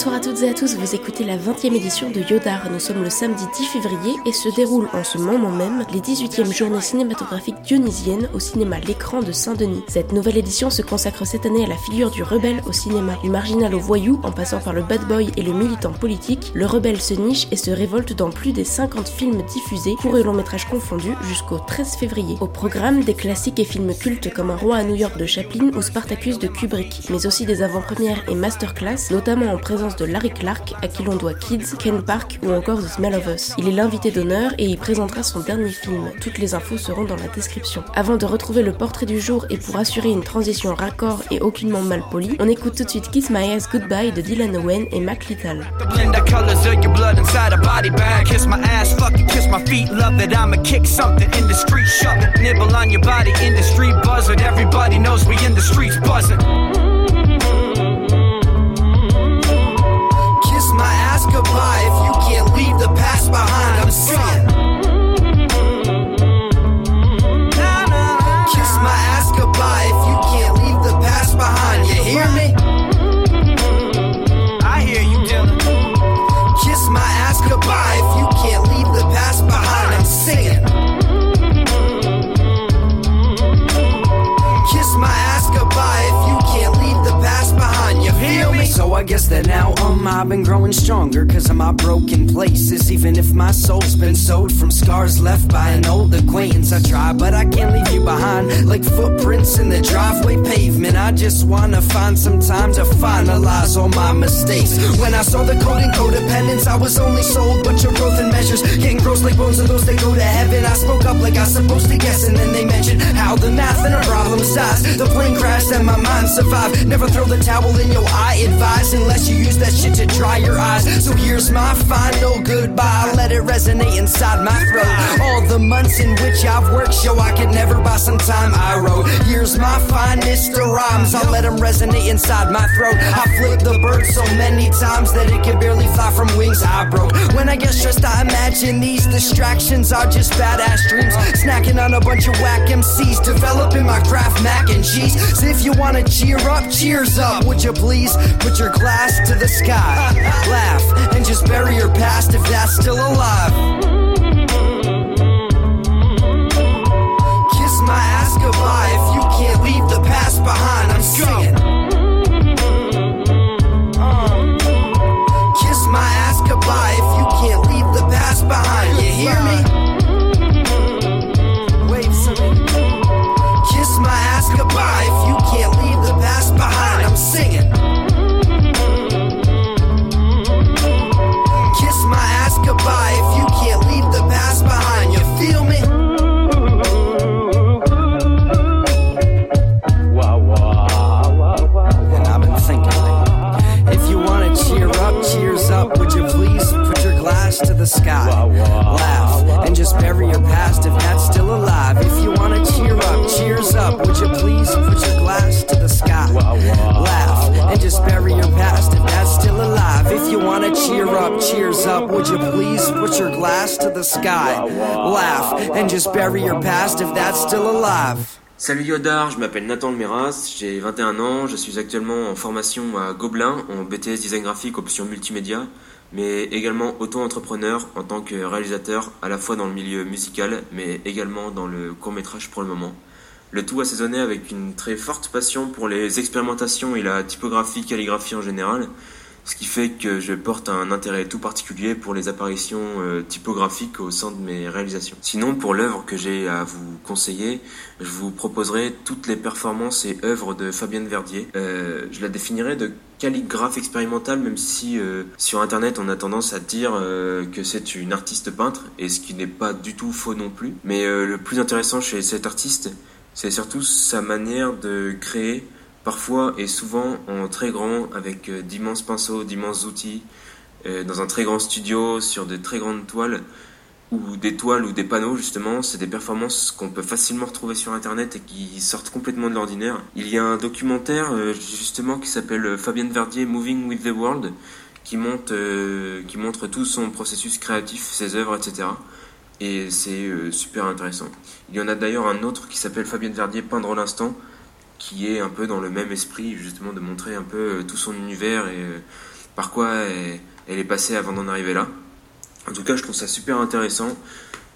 Bonsoir à toutes et à tous, vous écoutez la 20e édition de Yodar. Nous sommes le samedi 10 février et se déroulent en ce moment même les 18e journées cinématographiques dionysiennes au cinéma L'écran de Saint-Denis. Cette nouvelle édition se consacre cette année à la figure du rebelle au cinéma. Du marginal au voyou, en passant par le bad boy et le militant politique, le rebelle se niche et se révolte dans plus des 50 films diffusés, pour et long métrage confondus, jusqu'au 13 février. Au programme, des classiques et films cultes comme Un roi à New York de Chaplin ou Spartacus de Kubrick, mais aussi des avant-premières et masterclass, notamment en présence de Larry Clark, à qui l'on doit Kids, Ken Park ou encore The Smell of Us. Il est l'invité d'honneur et il présentera son dernier film. Toutes les infos seront dans la description. Avant de retrouver le portrait du jour et pour assurer une transition raccord et aucunement mal polie, on écoute tout de suite Kiss My Ass Goodbye de Dylan Owen et Mac Little. goodbye I guess that now um I've been growing stronger cause of my broken places. Even if my soul's been sewed from scars left by an old acquaintance, I try, but I can't leave you behind like footprints in the driveway pavement. I just wanna find some time to finalize all my mistakes. When I saw the code in codependence, I was only sold, but your growth and measures getting gross like bones of those that go to heaven. I spoke up like I supposed to guess, and then they mentioned how the math and a problem size. The plane crashed and my mind survived. Never throw the towel in your eye, unless you use that shit to dry your eyes. So here's my final goodbye. Let it resonate inside my throat. All the months in which I've worked show I could never buy some time I wrote. Here's my finest rhymes. I'll let them resonate inside my throat. I flipped the bird so many times that it could barely fly from wings I broke. When I get stressed, I imagine these distractions are just badass dreams. Snacking on a bunch of whack MCs, developing my craft mac and cheese. So if you wanna cheer up, cheers up, would you please? Put your glass to the sky, laugh, and just bury your past if that's still alive. Would you please put your glass to the sky? Laugh and just bury your past if that's still alive. If you wanna cheer up, cheers up, would you please put your glass to the sky? Laugh and just bury your past if that's still alive. Salut Yodar, je m'appelle Nathan Lemeras, j'ai 21 ans, je suis actuellement en formation à Gobelin en BTS design graphique option multimédia, mais également auto-entrepreneur en tant que réalisateur à la fois dans le milieu musical mais également dans le court métrage pour le moment. Le tout assaisonné avec une très forte passion pour les expérimentations et la typographie, calligraphie en général, ce qui fait que je porte un intérêt tout particulier pour les apparitions euh, typographiques au sein de mes réalisations. Sinon, pour l'œuvre que j'ai à vous conseiller, je vous proposerai toutes les performances et œuvres de Fabienne Verdier. Euh, je la définirai de calligraphe expérimentale, même si euh, sur Internet on a tendance à dire euh, que c'est une artiste peintre, et ce qui n'est pas du tout faux non plus. Mais euh, le plus intéressant chez cet artiste, c'est surtout sa manière de créer parfois et souvent en très grand, avec euh, d'immenses pinceaux, d'immenses outils, euh, dans un très grand studio, sur de très grandes toiles, ou des toiles ou des panneaux justement, c'est des performances qu'on peut facilement retrouver sur internet et qui sortent complètement de l'ordinaire. Il y a un documentaire euh, justement qui s'appelle Fabienne Verdier Moving with the World, qui, monte, euh, qui montre tout son processus créatif, ses œuvres, etc. Et c'est euh, super intéressant. Il y en a d'ailleurs un autre qui s'appelle Fabienne Verdier Peindre l'instant, qui est un peu dans le même esprit, justement, de montrer un peu euh, tout son univers et, euh, par quoi elle, est passée avant d'en arriver là. En tout cas, je trouve ça super intéressant.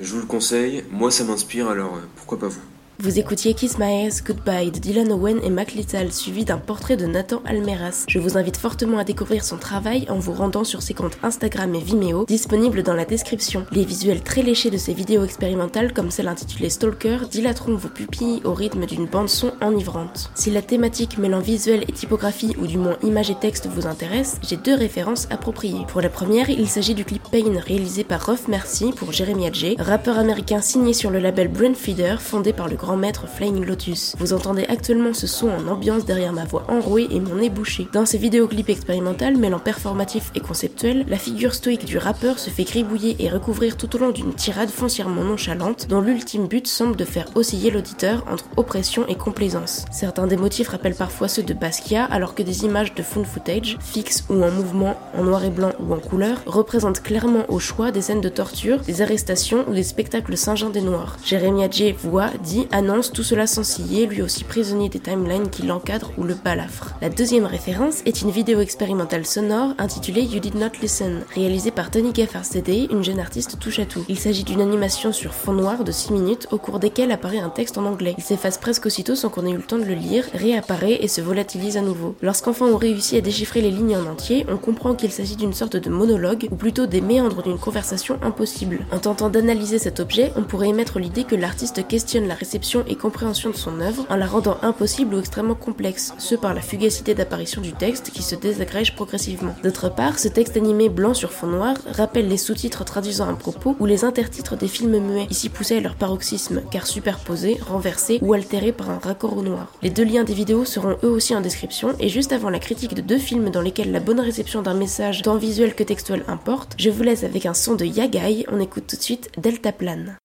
Je vous le conseille. Moi, ça m'inspire, alors pourquoi pas vous? Vous écoutiez Kiss My Ass Goodbye de Dylan Owen et Mac Little, suivi d'un portrait de Nathan Almeras. Je vous invite fortement à découvrir son travail en vous rendant sur ses comptes Instagram et Vimeo, disponibles dans la description. Les visuels très léchés de ces vidéos expérimentales, comme celle intitulée Stalker, dilateront vos pupilles au rythme d'une bande-son enivrante. Si la thématique mêlant visuel et typographie, ou du moins image et texte, vous intéresse, j'ai deux références appropriées. Pour la première, il s'agit du clip Pain réalisé par Ruff Mercy pour Jeremy J, rappeur américain signé sur le label Brainfeeder, fondé par le grand maître Flying Lotus. Vous entendez actuellement ce son en ambiance derrière ma voix enrouée et mon nez bouché. Dans ces vidéoclips expérimentales mêlant performatif et conceptuel, la figure stoïque du rappeur se fait gribouiller et recouvrir tout au long d'une tirade foncièrement nonchalante dont l'ultime but semble de faire osciller l'auditeur entre oppression et complaisance. Certains des motifs rappellent parfois ceux de Basquiat alors que des images de phone footage, fixes ou en mouvement, en noir et blanc ou en couleur, représentent clairement au choix des scènes de torture, des arrestations ou des spectacles Saint-Jean des Noirs. Jérémy Adjé voit, dit, annonce tout cela sans ciller, lui aussi prisonnier des timelines qui l'encadrent ou le balafrent. La deuxième référence est une vidéo expérimentale sonore intitulée You Did Not Listen, réalisée par Tony Gaffarcede, une jeune artiste touche à tout. Il s'agit d'une animation sur fond noir de 6 minutes au cours desquelles apparaît un texte en anglais. Il s'efface presque aussitôt sans qu'on ait eu le temps de le lire, réapparaît et se volatilise à nouveau. Lorsqu'enfin on réussit à déchiffrer les lignes en entier, on comprend qu'il s'agit d'une sorte de monologue, ou plutôt des méandres d'une conversation impossible. En tentant d'analyser cet objet, on pourrait émettre l'idée que l'artiste questionne la réception et compréhension de son œuvre en la rendant impossible ou extrêmement complexe, ce par la fugacité d'apparition du texte qui se désagrège progressivement. D'autre part, ce texte animé blanc sur fond noir rappelle les sous-titres traduisant un propos ou les intertitres des films muets, ici poussés à leur paroxysme, car superposés, renversés ou altérés par un raccord au noir. Les deux liens des vidéos seront eux aussi en description, et juste avant la critique de deux films dans lesquels la bonne réception d'un message, tant visuel que textuel importe, je vous laisse avec un son de Yagai, on écoute tout de suite Delta Plane.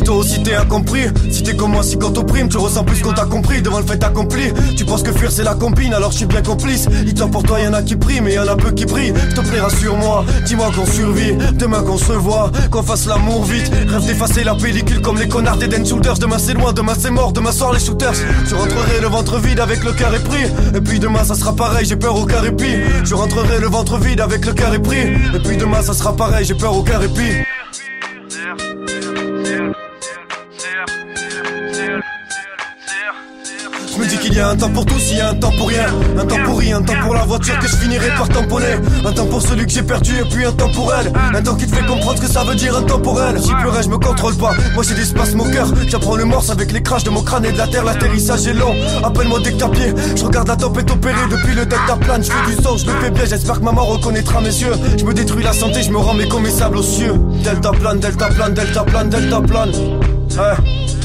Toi aussi t'es incompris. Si t'es comme moi, si quand t'opprimes, tu ressens plus qu'on t'a compris. Devant le fait accompli, tu penses que fuir c'est la combine Alors je suis bien complice, il pour toi y'en a qui prient Mais y'en a peu qui brillent, te plaît rassure-moi. Dis-moi qu'on survit, demain qu'on se revoit. Qu'on fasse l'amour vite, rêve d'effacer la pellicule Comme les connards des Shoulders Demain c'est loin, demain c'est mort, demain soir les shooters. Je rentrerai le ventre vide avec le cœur épris. Et puis demain ça sera pareil, j'ai peur au répit Je rentrerai le ventre vide avec le cœur épris. Et puis demain ça sera pareil, j'ai peur au répit Je y a un temps pour tous, il y a un temps pour rien. Un temps pour rien, un temps pour la voiture que je finirai par tamponner. Un temps pour celui que j'ai perdu et puis un temps pour elle. Un temps qui te fait comprendre ce que ça veut dire un temps pour elle. J'y pleurais, je me contrôle pas, moi j'ai des spasmes au cœur. J'apprends le morse avec les crashs de mon crâne et de la terre. L'atterrissage est long, appelle-moi dès que t'as pied Je regarde la tempête opérer depuis le delta plane. Je fais du son, je le fais bien, j'espère que maman reconnaîtra mes yeux. Je me détruis la santé, je me rends méconnaissable aux cieux. Delta plane, delta plane, delta plane, delta plane. Ouais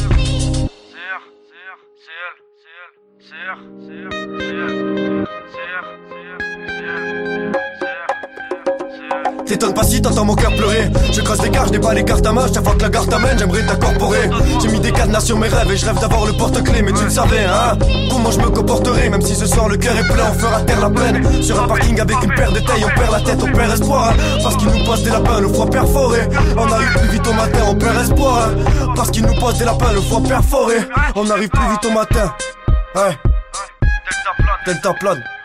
T'étonnes pas si t'entends mon cœur pleurer. Je creuse des cartes, je pas les cartes à main. Chaque fois que la garde t'amène, j'aimerais t'incorporer. J'ai mis des cadenas sur mes rêves et je rêve d'avoir le porte-clés. Mais tu le savais hein. Comment je me comporterai Même si ce soir le cœur est plein, on fera taire la peine. Sur un parking avec une paire de tailles, on perd la tête, on perd espoir hein. Parce qu'il nous passe des lapins, le foie perforé. On arrive plus vite au matin, on perd espoir hein. Parce qu'il nous passe des lapins, le foie perforé. On arrive plus vite au matin Ouais Delta plane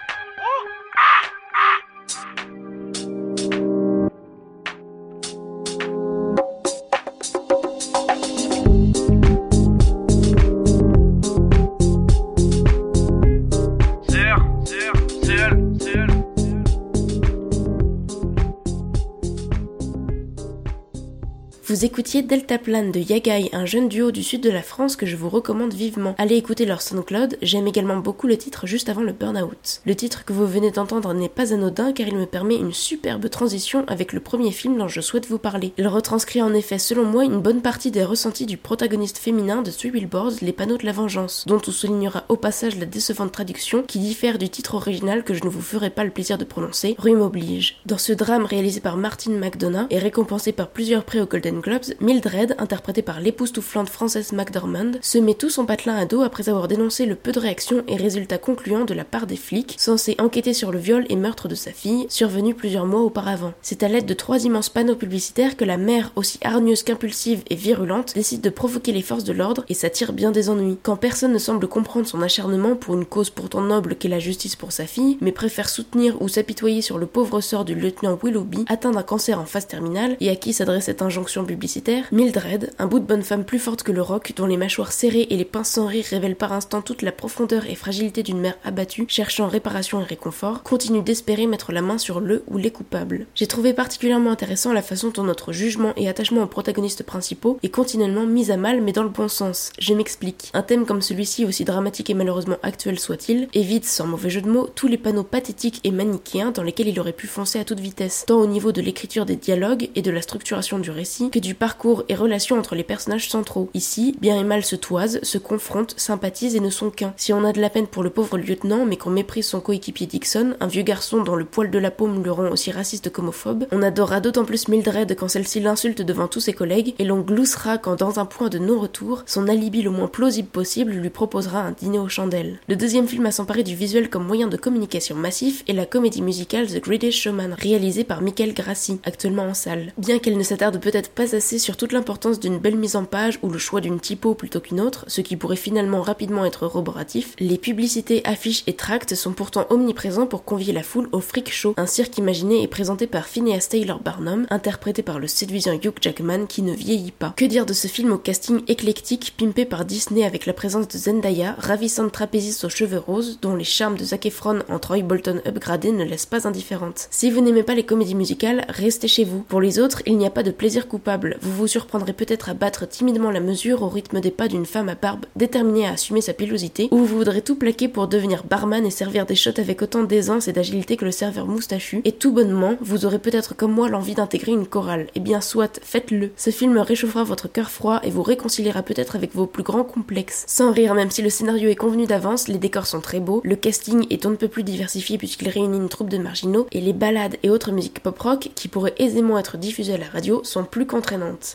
Vous écoutiez Delta Plane de Yagai, un jeune duo du sud de la France que je vous recommande vivement. Allez écouter leur SoundCloud, j'aime également beaucoup le titre juste avant le burn-out. Le titre que vous venez d'entendre n'est pas anodin car il me permet une superbe transition avec le premier film dont je souhaite vous parler. Il retranscrit en effet selon moi une bonne partie des ressentis du protagoniste féminin de Three Billboards, Les Panneaux de la Vengeance, dont on soulignera au passage la décevante traduction qui diffère du titre original que je ne vous ferai pas le plaisir de prononcer, Rue m'oblige. Dans ce drame réalisé par Martin McDonough et récompensé par plusieurs prix au Golden Mildred, interprétée par l'époustouflante Frances McDormand, se met tout son patelin à dos après avoir dénoncé le peu de réactions et résultats concluants de la part des flics censés enquêter sur le viol et meurtre de sa fille, survenu plusieurs mois auparavant. C'est à l'aide de trois immenses panneaux publicitaires que la mère, aussi hargneuse qu'impulsive et virulente, décide de provoquer les forces de l'ordre et s'attire bien des ennuis. Quand personne ne semble comprendre son acharnement pour une cause pourtant noble qu'est la justice pour sa fille, mais préfère soutenir ou s'apitoyer sur le pauvre sort du lieutenant Willoughby, atteint d'un cancer en phase terminale et à qui s'adresse cette injonction publicitaire, Mildred, un bout de bonne femme plus forte que le roc, dont les mâchoires serrées et les pinces sans rire révèlent par instant toute la profondeur et fragilité d'une mère abattue, cherchant réparation et réconfort, continue d'espérer mettre la main sur le ou les coupables. J'ai trouvé particulièrement intéressant la façon dont notre jugement et attachement aux protagonistes principaux est continuellement mis à mal mais dans le bon sens. Je m'explique. Un thème comme celui-ci, aussi dramatique et malheureusement actuel soit-il, évite, sans mauvais jeu de mots, tous les panneaux pathétiques et manichéens dans lesquels il aurait pu foncer à toute vitesse, tant au niveau de l'écriture des dialogues et de la structuration du récit du parcours et relations entre les personnages centraux. Ici, bien et mal se toisent, se confrontent, sympathisent et ne sont qu'un. Si on a de la peine pour le pauvre lieutenant, mais qu'on méprise son coéquipier Dixon, un vieux garçon dont le poil de la paume le rend aussi raciste qu'homophobe, on adorera d'autant plus Mildred quand celle-ci l'insulte devant tous ses collègues, et l'on gloussera quand dans un point de non-retour, son alibi le moins plausible possible lui proposera un dîner aux chandelles. Le deuxième film à s'emparer du visuel comme moyen de communication massif est la comédie musicale The Greatest Showman, réalisée par Michael Grassi, actuellement en salle. Bien qu'elle ne s'attarde peut-être pas assez sur toute l'importance d'une belle mise en page ou le choix d'une typo plutôt qu'une autre, ce qui pourrait finalement rapidement être roboratif, les publicités, affiches et tracts sont pourtant omniprésents pour convier la foule au Freak Show, un cirque imaginé et présenté par Phineas Taylor Barnum, interprété par le séduisant Hugh Jackman qui ne vieillit pas. Que dire de ce film au casting éclectique pimpé par Disney avec la présence de Zendaya, ravissante trapéziste aux cheveux roses, dont les charmes de Zac Efron en Troy Bolton upgradé ne laissent pas indifférente. Si vous n'aimez pas les comédies musicales, restez chez vous. Pour les autres, il n'y a pas de plaisir coupable. Vous vous surprendrez peut-être à battre timidement la mesure au rythme des pas d'une femme à barbe déterminée à assumer sa pilosité, ou vous voudrez tout plaquer pour devenir barman et servir des shots avec autant d'aisance et d'agilité que le serveur moustachu, et tout bonnement, vous aurez peut-être comme moi l'envie d'intégrer une chorale. Eh bien soit, faites-le. Ce film réchauffera votre cœur froid et vous réconciliera peut-être avec vos plus grands complexes. Sans rire, même si le scénario est convenu d'avance, les décors sont très beaux, le casting est on ne peut plus diversifié puisqu'il réunit une troupe de marginaux, et les ballades et autres musiques pop-rock qui pourraient aisément être diffusées à la radio sont plus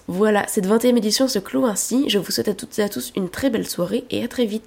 Voilà, cette 20 e édition se clôt ainsi, je vous souhaite à toutes et à tous une très belle soirée et à très vite.